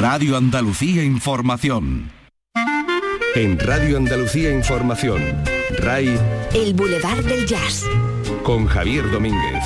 Radio Andalucía Información. En Radio Andalucía Información, RAI, El Boulevard del Jazz. con Javier Domínguez.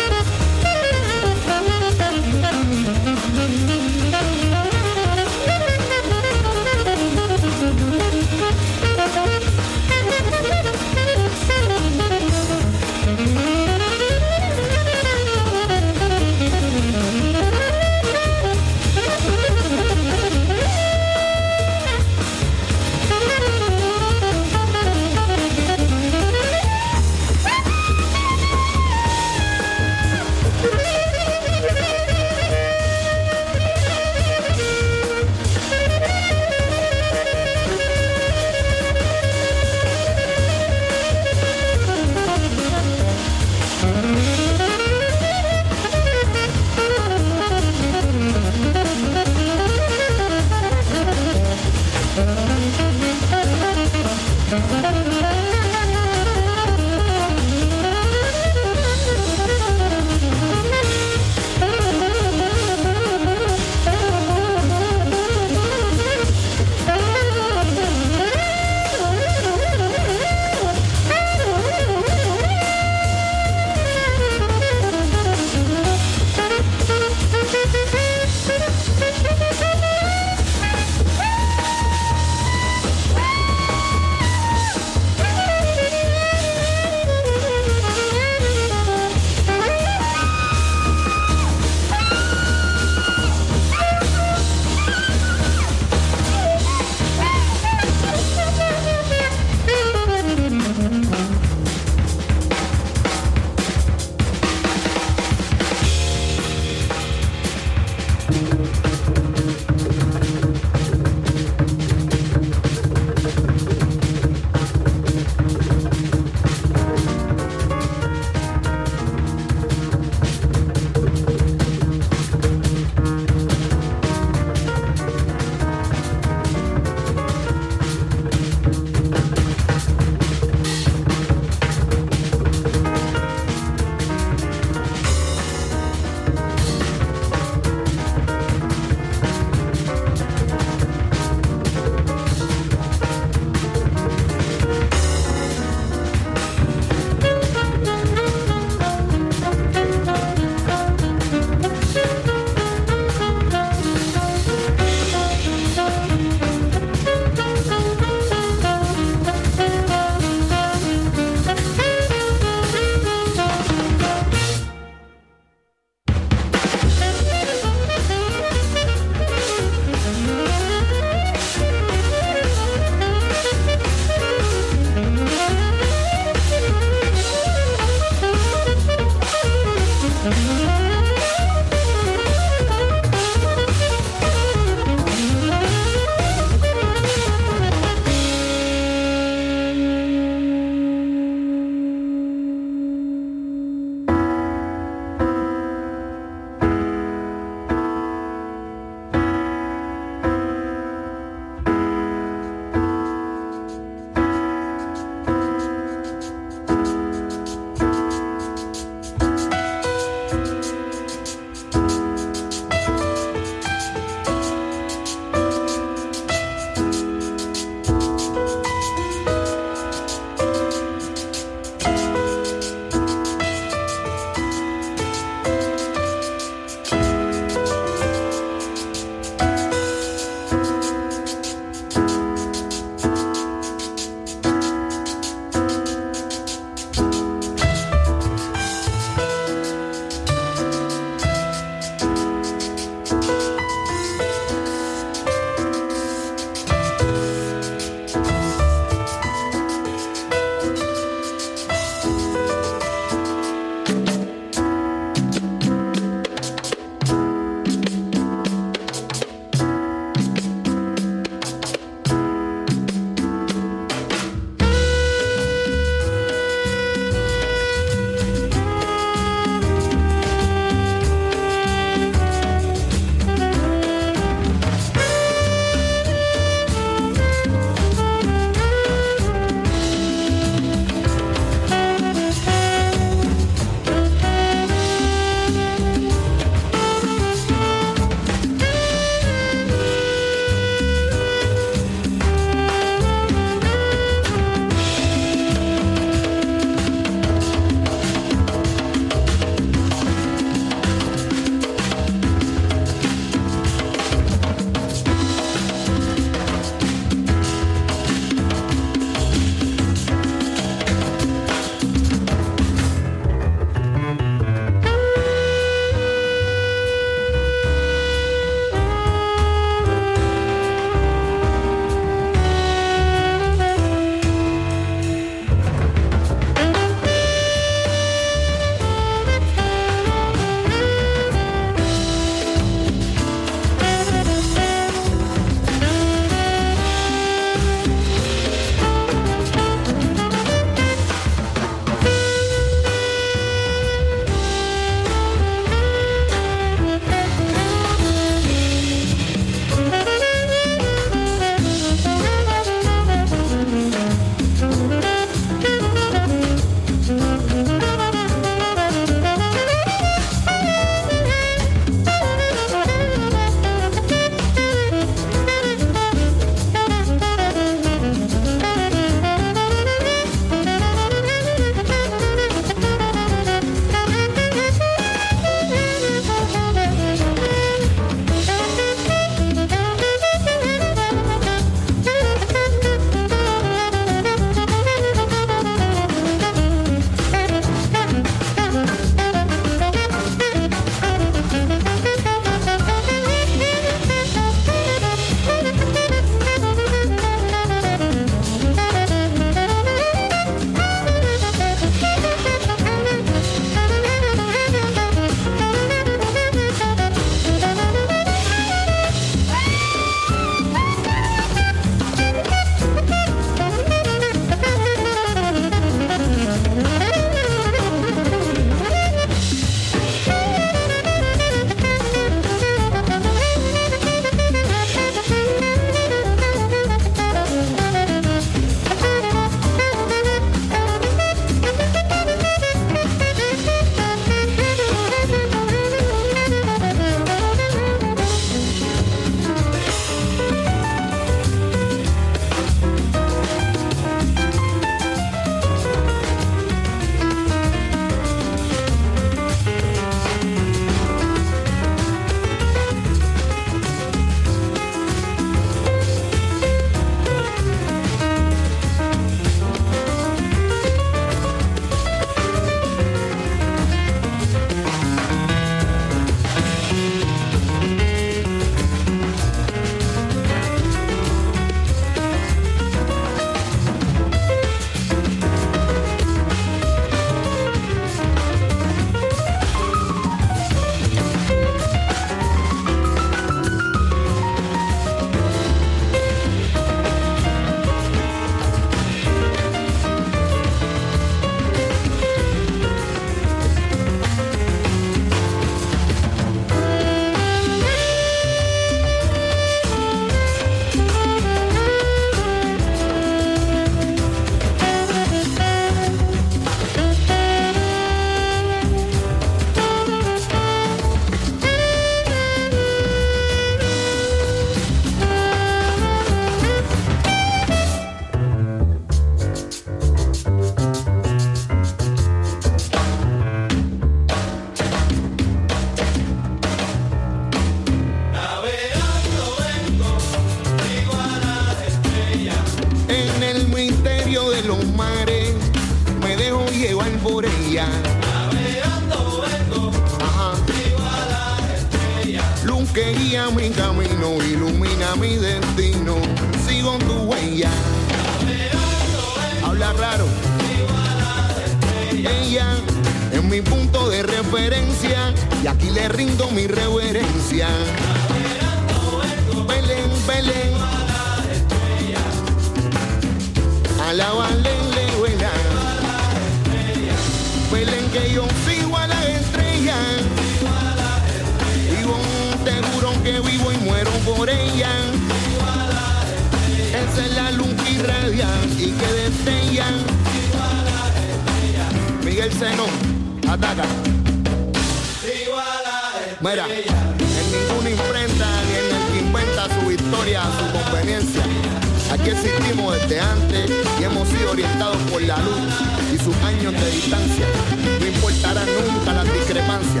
no importará nunca la discrepancia.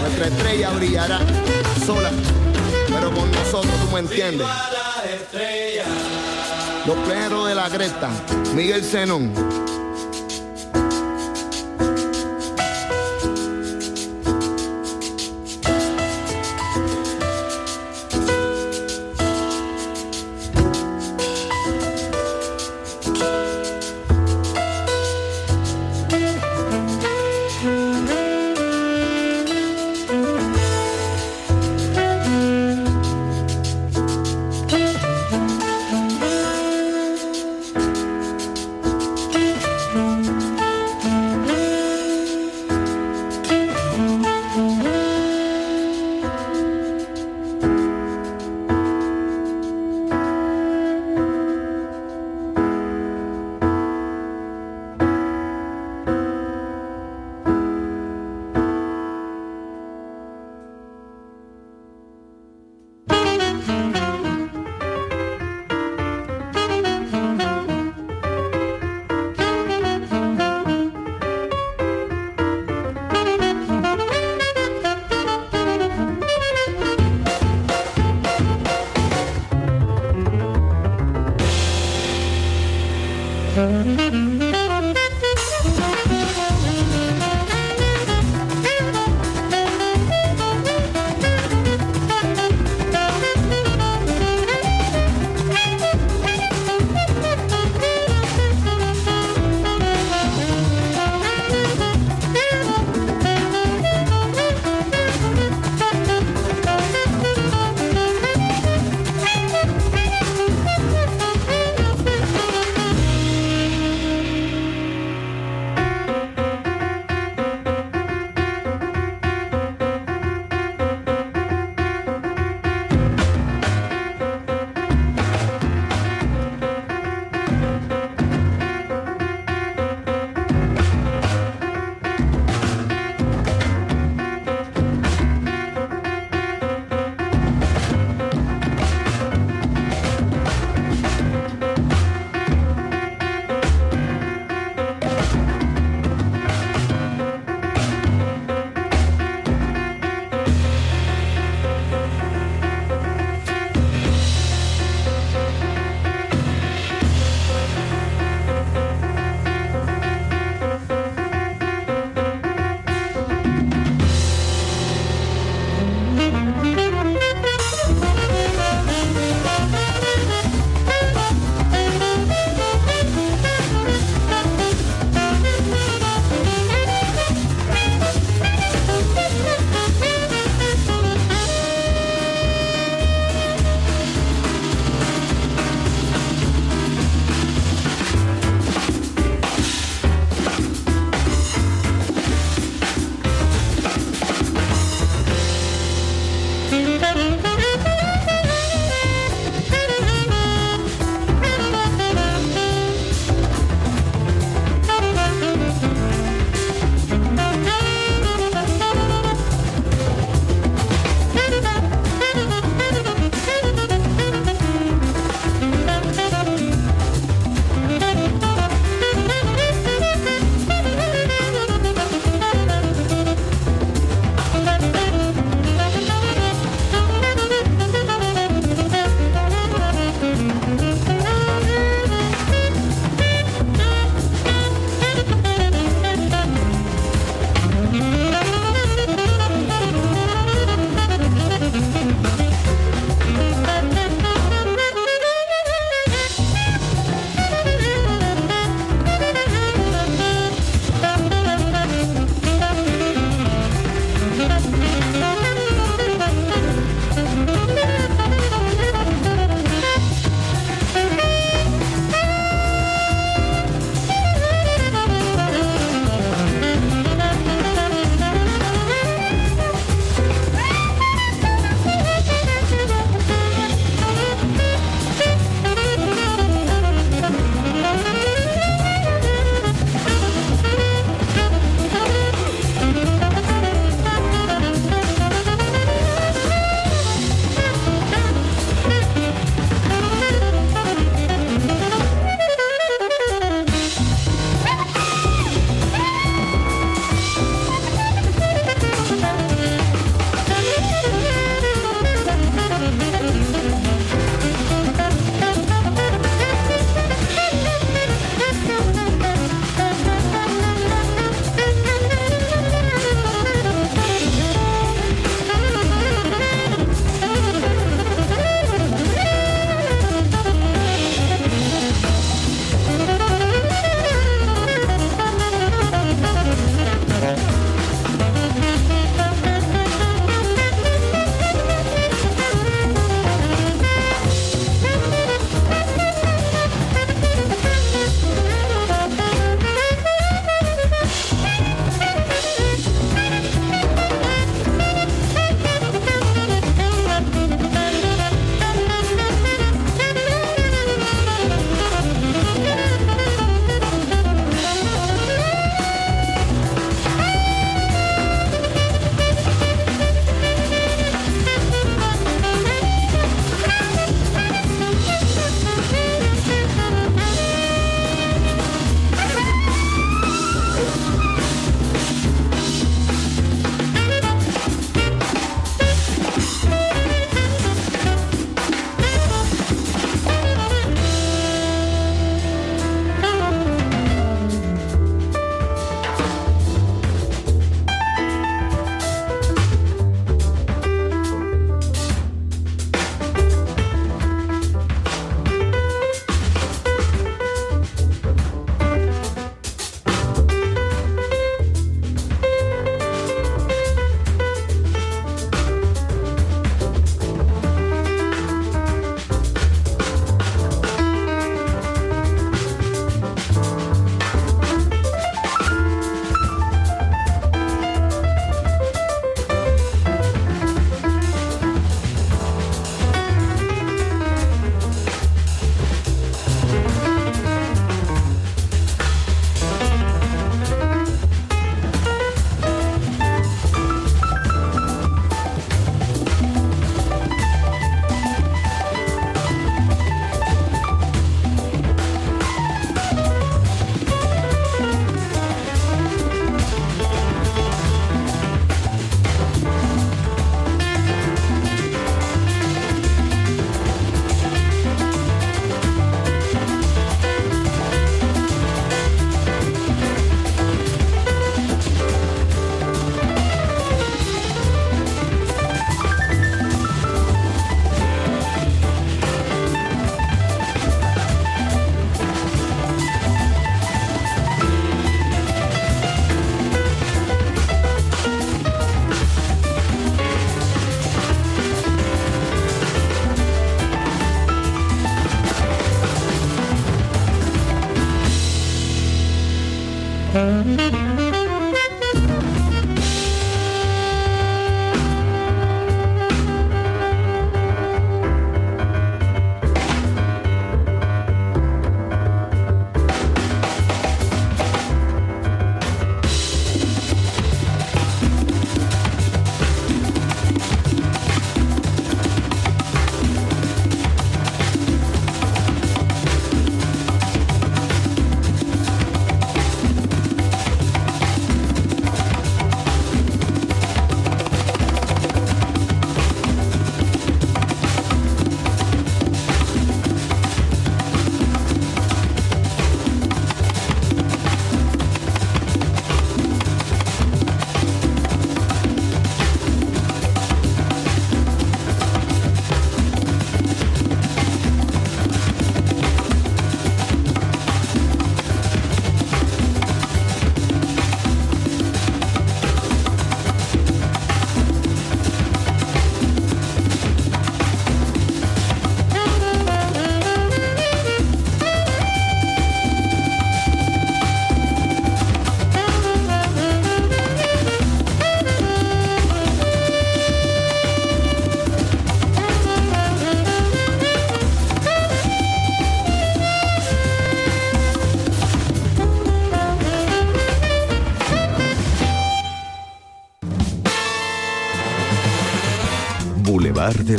Nuestra estrella brillará sola, pero con nosotros tú me entiendes. Los plenos de la cresta, Miguel Zenón.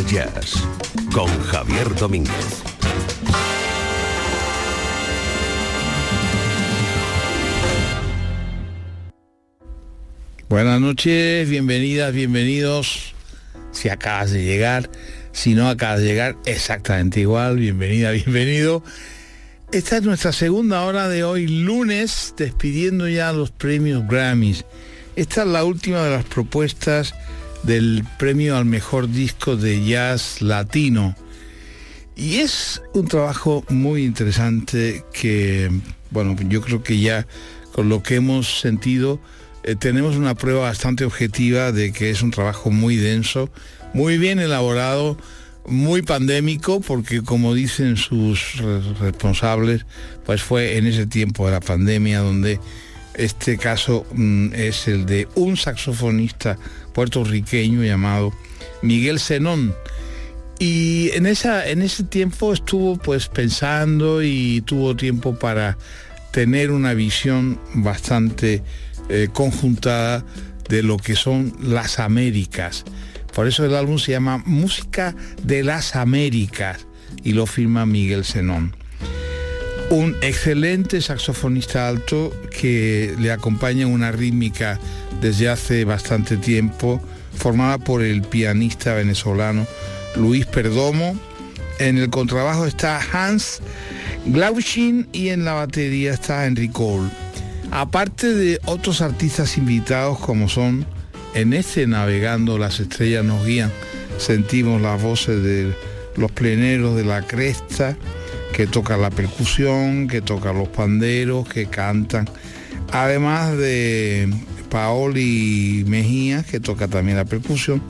Jazz con Javier Domínguez. Buenas noches, bienvenidas, bienvenidos. Si acabas de llegar, si no acabas de llegar, exactamente igual. Bienvenida, bienvenido. Esta es nuestra segunda hora de hoy, lunes, despidiendo ya los premios Grammys. Esta es la última de las propuestas del premio al mejor disco de jazz latino. Y es un trabajo muy interesante que, bueno, yo creo que ya con lo que hemos sentido eh, tenemos una prueba bastante objetiva de que es un trabajo muy denso, muy bien elaborado, muy pandémico, porque como dicen sus responsables, pues fue en ese tiempo de la pandemia donde este caso mm, es el de un saxofonista puertorriqueño llamado Miguel Zenón. Y en, esa, en ese tiempo estuvo pues pensando y tuvo tiempo para tener una visión bastante eh, conjuntada de lo que son las Américas. Por eso el álbum se llama Música de las Américas y lo firma Miguel Zenón. Un excelente saxofonista alto que le acompaña una rítmica desde hace bastante tiempo, formada por el pianista venezolano Luis Perdomo. En el contrabajo está Hans Glauchin y en la batería está Henry Cole. Aparte de otros artistas invitados como son en este Navegando las estrellas nos guían, sentimos las voces de los pleneros de la cresta, que tocan la percusión, que tocan los panderos, que cantan. Además de Paoli Mejía, que toca también la percusión,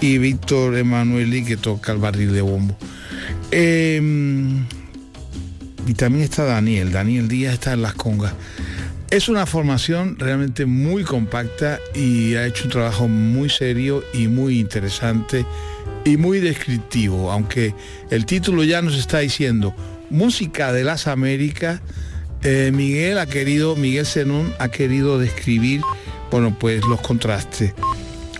y Víctor Emanueli, que toca el barril de bombo. Em, y también está Daniel, Daniel Díaz está en las congas. Es una formación realmente muy compacta y ha hecho un trabajo muy serio y muy interesante y muy descriptivo, aunque el título ya nos está diciendo Música de las Américas, eh, Miguel ha querido, Miguel Zenón ha querido describir bueno, pues los contrastes.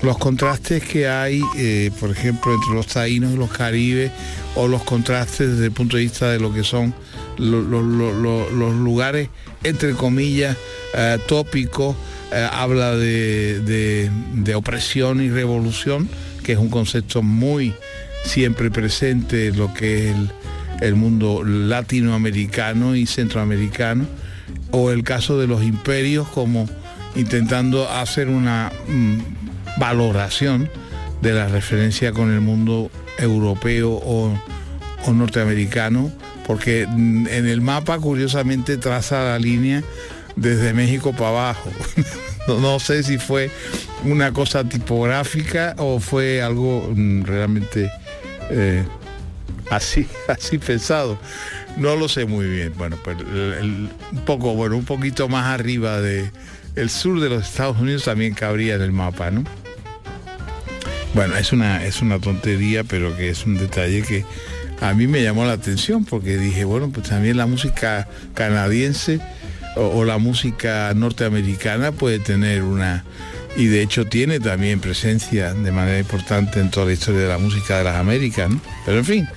Los contrastes que hay, eh, por ejemplo, entre los taínos y los caribes, o los contrastes desde el punto de vista de lo que son los, lugares, entre comillas, eh, tópicos, eh, habla de, opresión y revolución, que es un concepto muy siempre presente en lo que es el mundo latinoamericano y centroamericano, o el caso de los imperios como intentando hacer una mm, valoración de la referencia con el mundo europeo o, norteamericano, porque mm, en el mapa curiosamente traza la línea desde México para abajo. no, sé si fue una cosa tipográfica o fue algo mm, realmente eh, así, así pensado. No lo sé muy bien. Bueno, pues un poco, bueno, un poquito más arriba de el sur de los Estados Unidos también cabría en el mapa, ¿no? Bueno, es una, es una tontería, pero que es un detalle que a mí me llamó la atención porque dije, bueno, pues también la música canadiense o, la música norteamericana puede tener una, y de hecho tiene también presencia de manera importante en toda la historia de la música de las Américas, Pero en fin,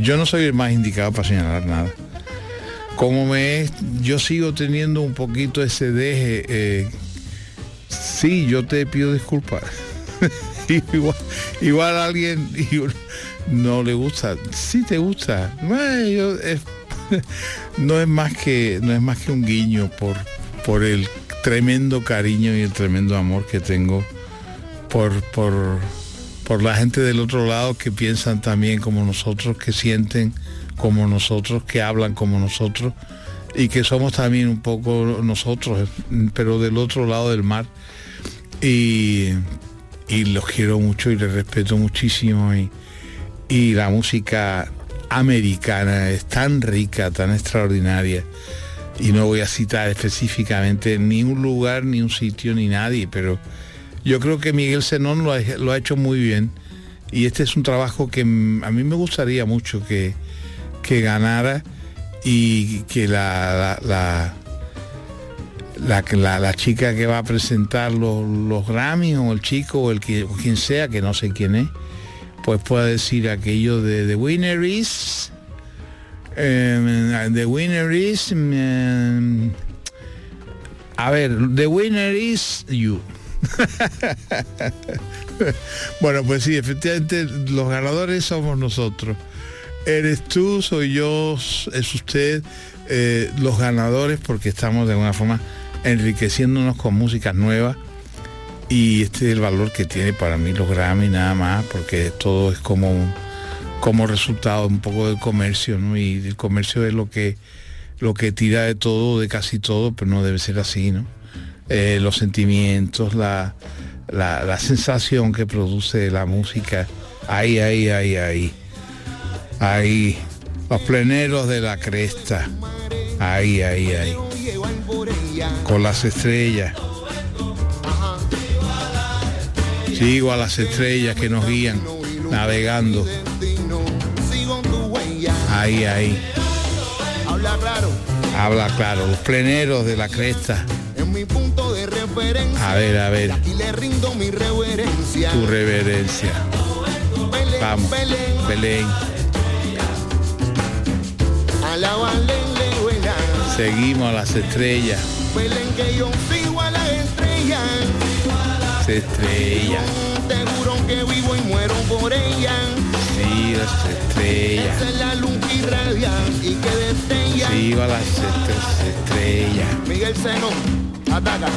yo no soy el más indicado para señalar nada. Como me yo sigo teniendo un poquito ese deje, eh, sí, yo te pido disculpas. igual, a alguien no le gusta, sí te gusta. No es más que no es más que un guiño por por el tremendo cariño y el tremendo amor que tengo por por por la gente del otro lado que piensan también como nosotros, que sienten como nosotros, que hablan como nosotros y que somos también un poco nosotros, pero del otro lado del mar. Y, y los quiero mucho y les respeto muchísimo y, y la música americana es tan rica, tan extraordinaria. Y no voy a citar específicamente ni un lugar, ni un sitio, ni nadie, pero yo creo que Miguel Zenón lo ha, hecho muy bien. Y este es un trabajo que a mí me gustaría mucho que, que ganara y que la, la, la, la, chica que va a presentar los, los Grammy o el chico o el que, quien sea, que no sé quién es, pues pueda decir aquello de The Winner is... the winner is... Em, a ver, The Winner is You. bueno, pues sí, efectivamente los ganadores somos nosotros. Eres tú, soy yo, es usted, eh, los ganadores porque estamos de alguna forma enriqueciéndonos con música nueva y este es el valor que tiene para mí los Grammy nada más porque todo es como como resultado un poco del comercio ¿no? y el comercio es lo que lo que tira de todo de casi todo pero no debe ser así no eh, los sentimientos la, la, sensación que produce la música ahí ahí ahí ahí ahí los pleneros de la cresta ahí ahí ahí con las estrellas Sigo a las estrellas que nos guían, navegando. Ahí, ahí. Habla claro. Habla claro, los pleneros de la cresta. En mi punto de referencia. A ver, a ver. Aquí le rindo mi reverencia. Tu reverencia. Vamos. Belén. Seguimos a las estrellas. Belén que yo sigo a las estrellas estrella. Seguro que vivo y muero por ella. Sí, las estrellas. Esa es la luz que irradia y que destella. Sí, a las estrellas. Miguel Zenón, ataca.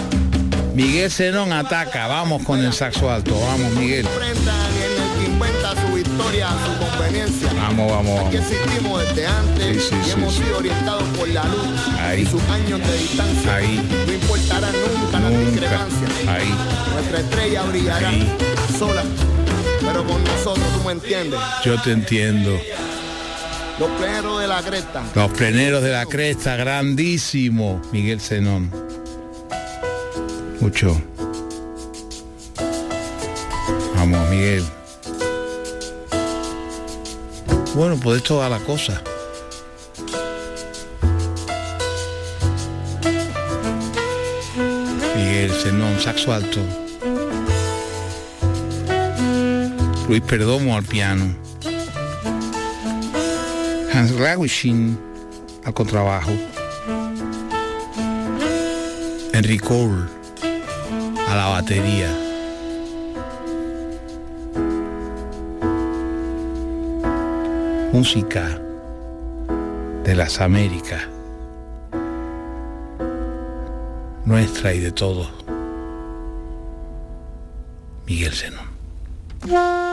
Miguel Zenón ataca. Vamos con el saxo alto. Vamos, Miguel. inventa su a su conveniencia. Vamos, vamos, Aquí existimos desde antes sí, sí, y hemos sí, sido orientados por la luz Ahí. y sus años de distancia. Ahí. No importará nunca, la discrepancia. Ahí. Nuestra estrella brillará Ahí. sola, pero con nosotros, tú me entiendes. Yo te entiendo. Los pleneros de la cresta. Los pleneros de la cresta, grandísimo. Miguel Zenón. Mucho. Vamos, Miguel. Bueno, pues esto va la cosa. Miguel Zenón, saxo alto. Luis Perdomo al piano. Hans Raguichin al contrabajo. Henry Cole a la batería. Música de las Américas. Nuestra y de todos. Miguel Zenón.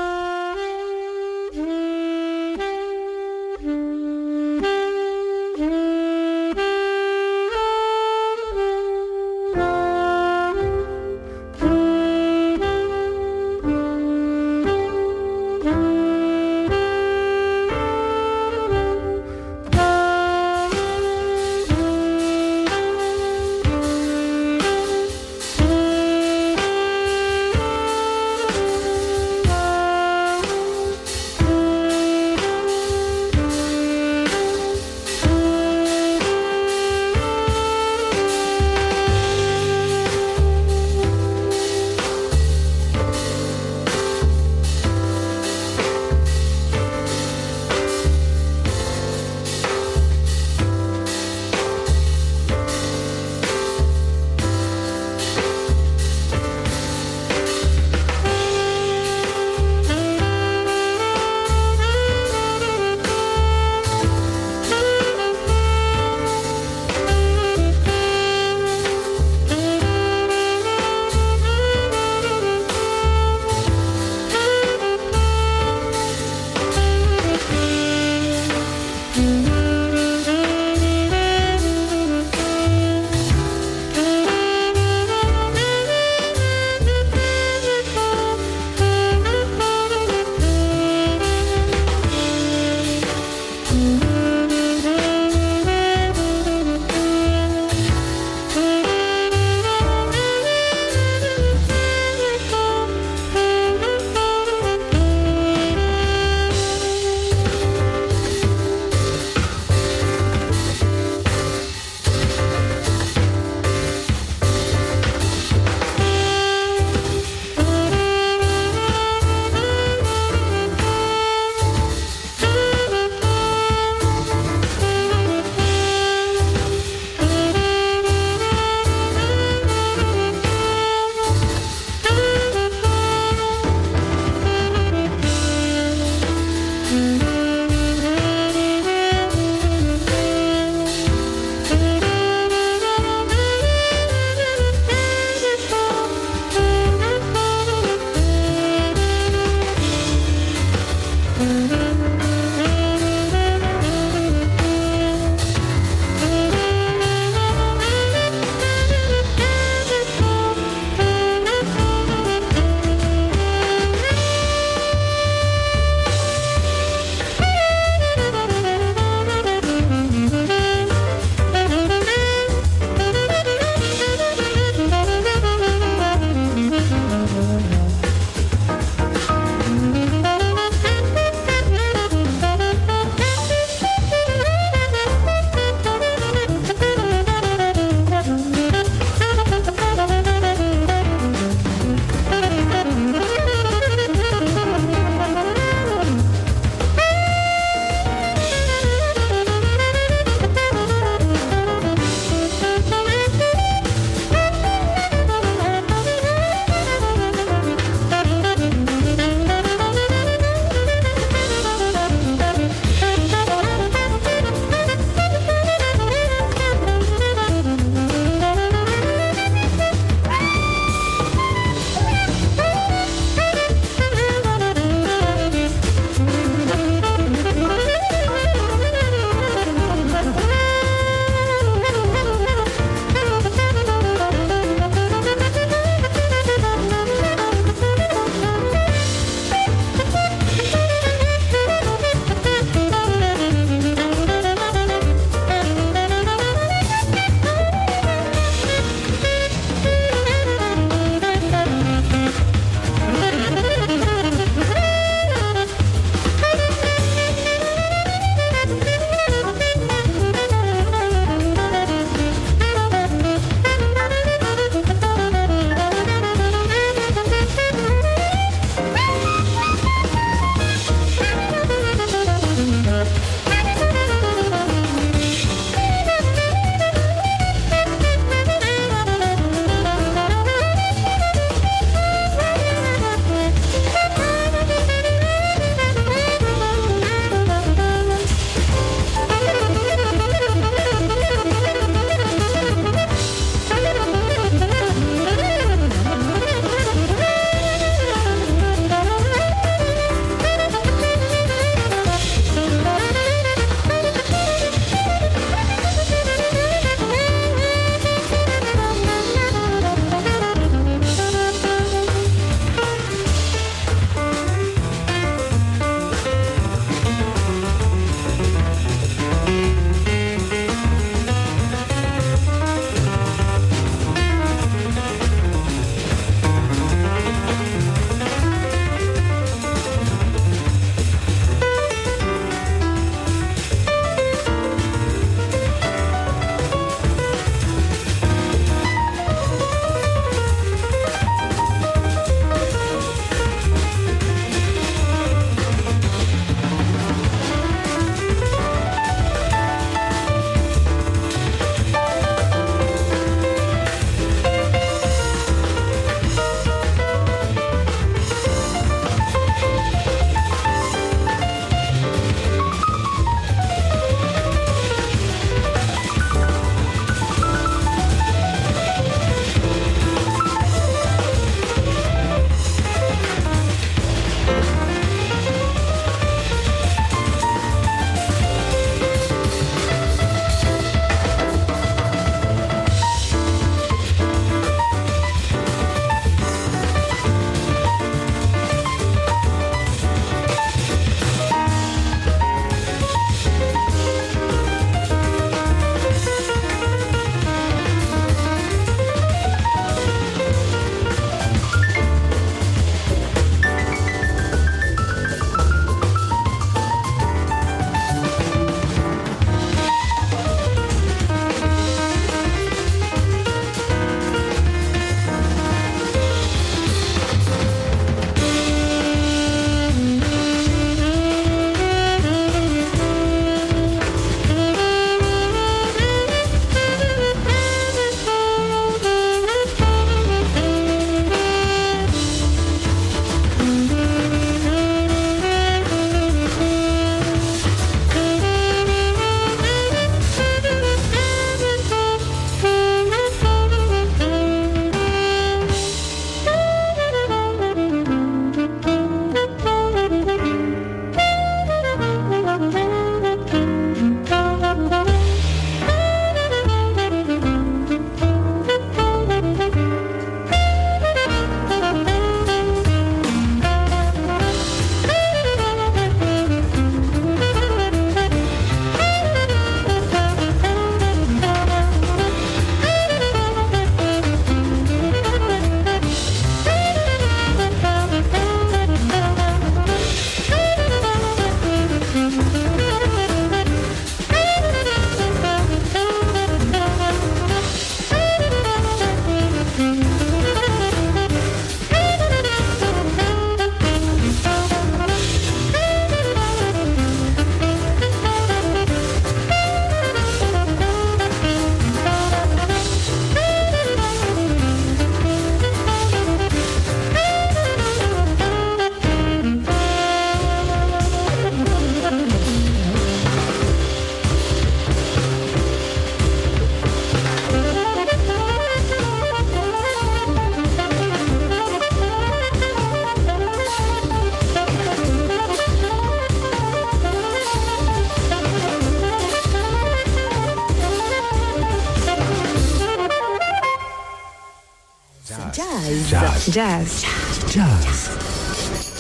Jazz. Jazz.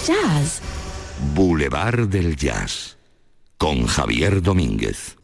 Jazz. Boulevard del Jazz. Con Javier Domínguez.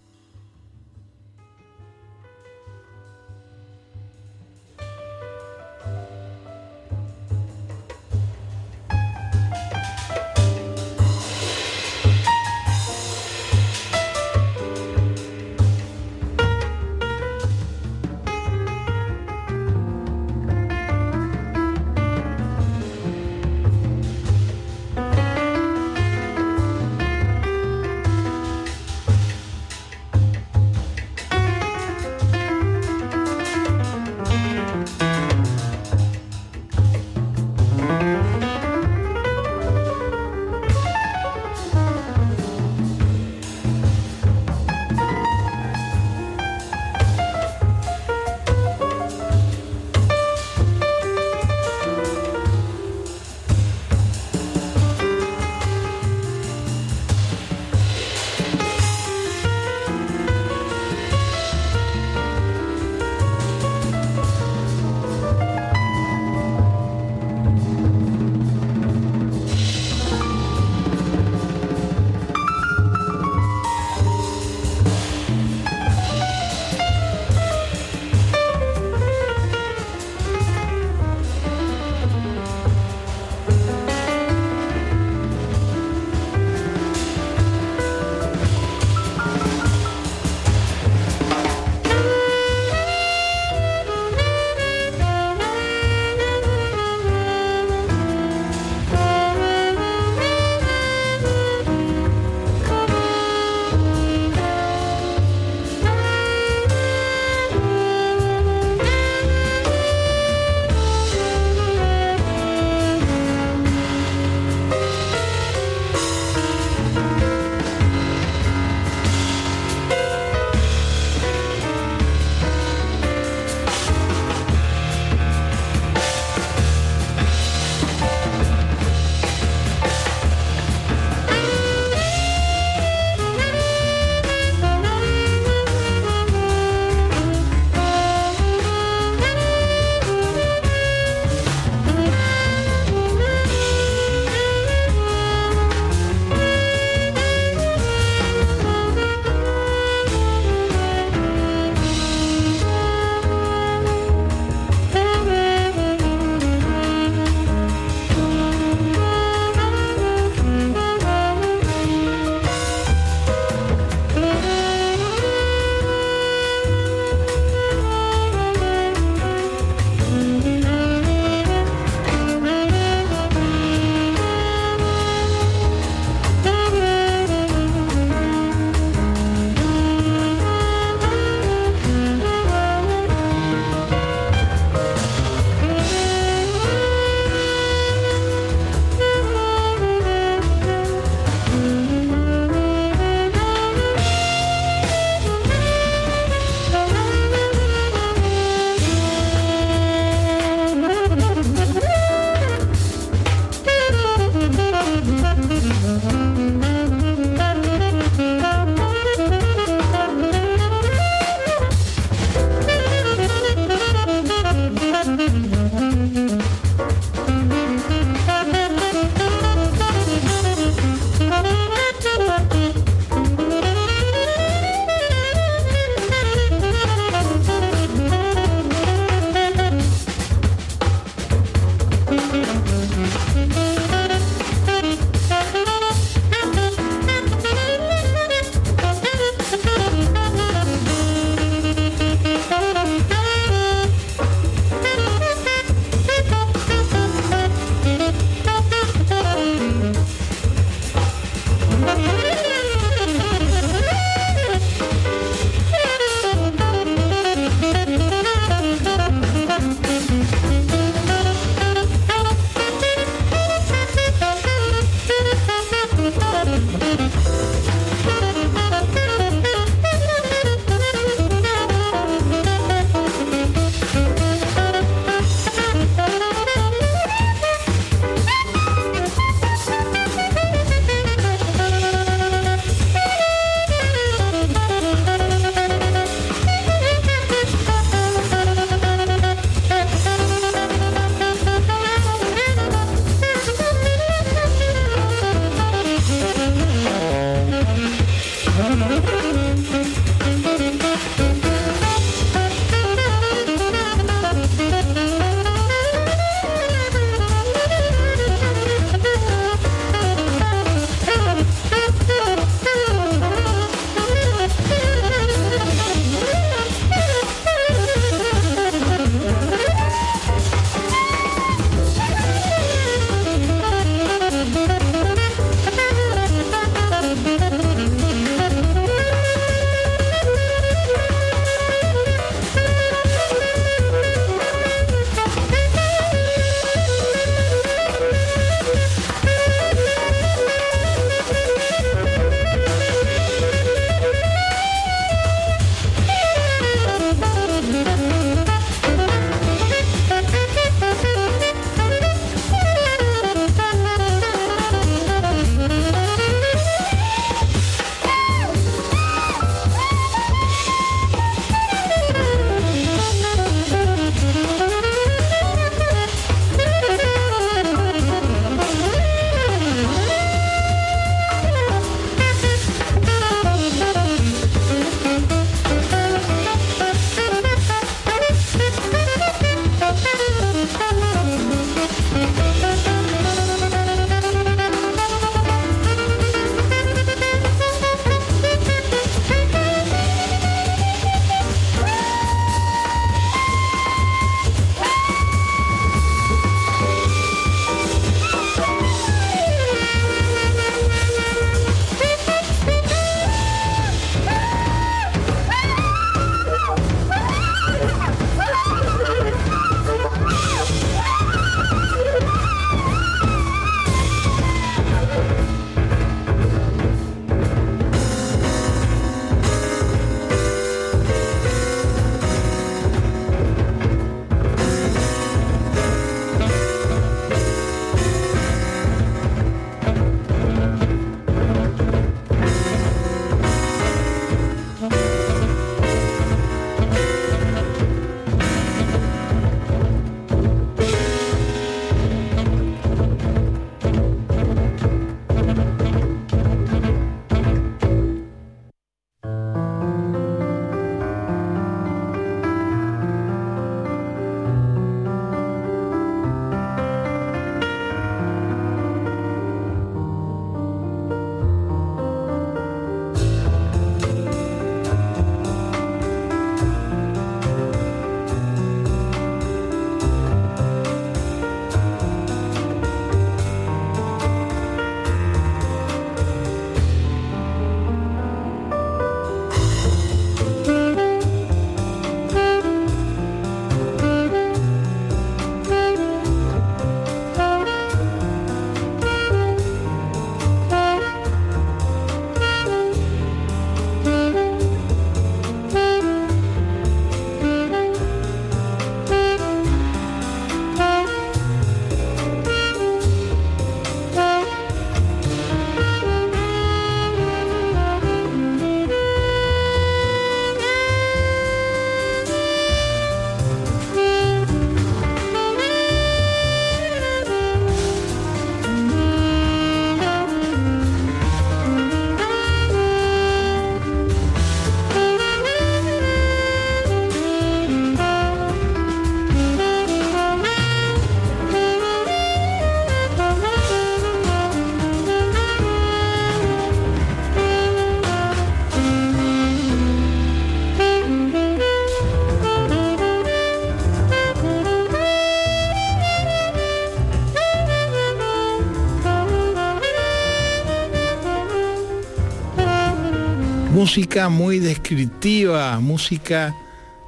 Música muy descriptiva, música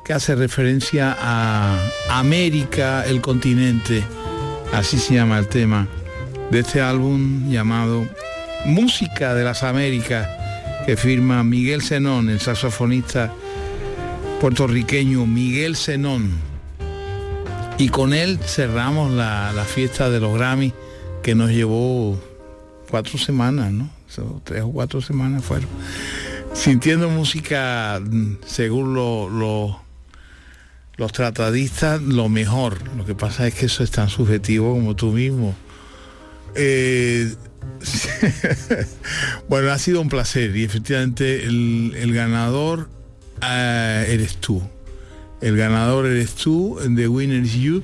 que hace referencia a América, el continente, así se llama el tema de este álbum llamado Música de las Américas, que firma Miguel Zenón, el saxofonista puertorriqueño Miguel Zenón. Y con él cerramos la, la fiesta de los Grammy que nos llevó cuatro semanas, ¿no? tres o cuatro semanas fueron. Sintiendo música, mm, según los tratadistas, lo mejor. Lo que pasa es que eso es tan subjetivo como tú mismo. Eh, bueno, ha sido un placer y efectivamente el, ganador eh, eres tú. El ganador eres tú, The Winner is You.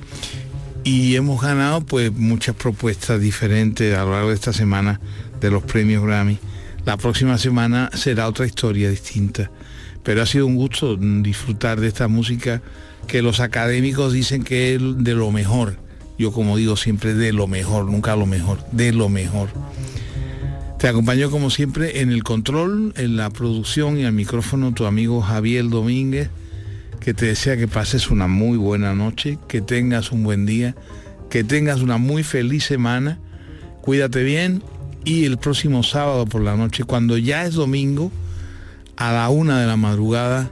Y hemos ganado pues muchas propuestas diferentes a lo largo de esta semana de los premios Grammy. La próxima semana será otra historia distinta. Pero ha sido un gusto disfrutar de esta música que los académicos dicen que es de lo mejor. Yo como digo siempre de lo mejor, nunca lo mejor, de lo mejor. Te acompañó como siempre en el control, en la producción y al micrófono tu amigo Javier Domínguez, que te desea que pases una muy buena noche, que tengas un buen día, que tengas una muy feliz semana, cuídate bien y el próximo sábado por la noche, cuando ya es domingo, a la una de la madrugada,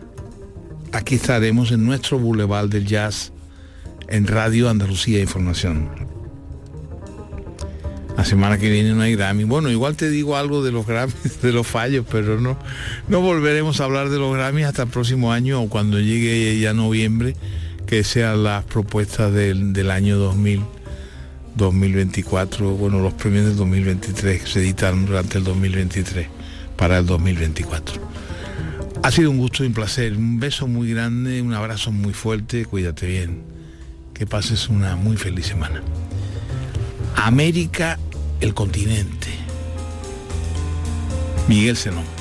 aquí estaremos en nuestro Boulevard del Jazz en Radio Andalucía Información. La semana que viene no hay Grammy. Bueno, igual te digo algo de los Grammys, de los fallos, pero no, no volveremos a hablar de los Grammys hasta el próximo año o cuando llegue ya noviembre, que sean las propuestas del, del año 2000. 2024, bueno, los premios del 2023 que se editaron durante el 2023 para el 2024. Ha sido un gusto y un placer. Un beso muy grande, un abrazo muy fuerte, cuídate bien. Que pases una muy feliz semana. América, el continente. Miguel Senón.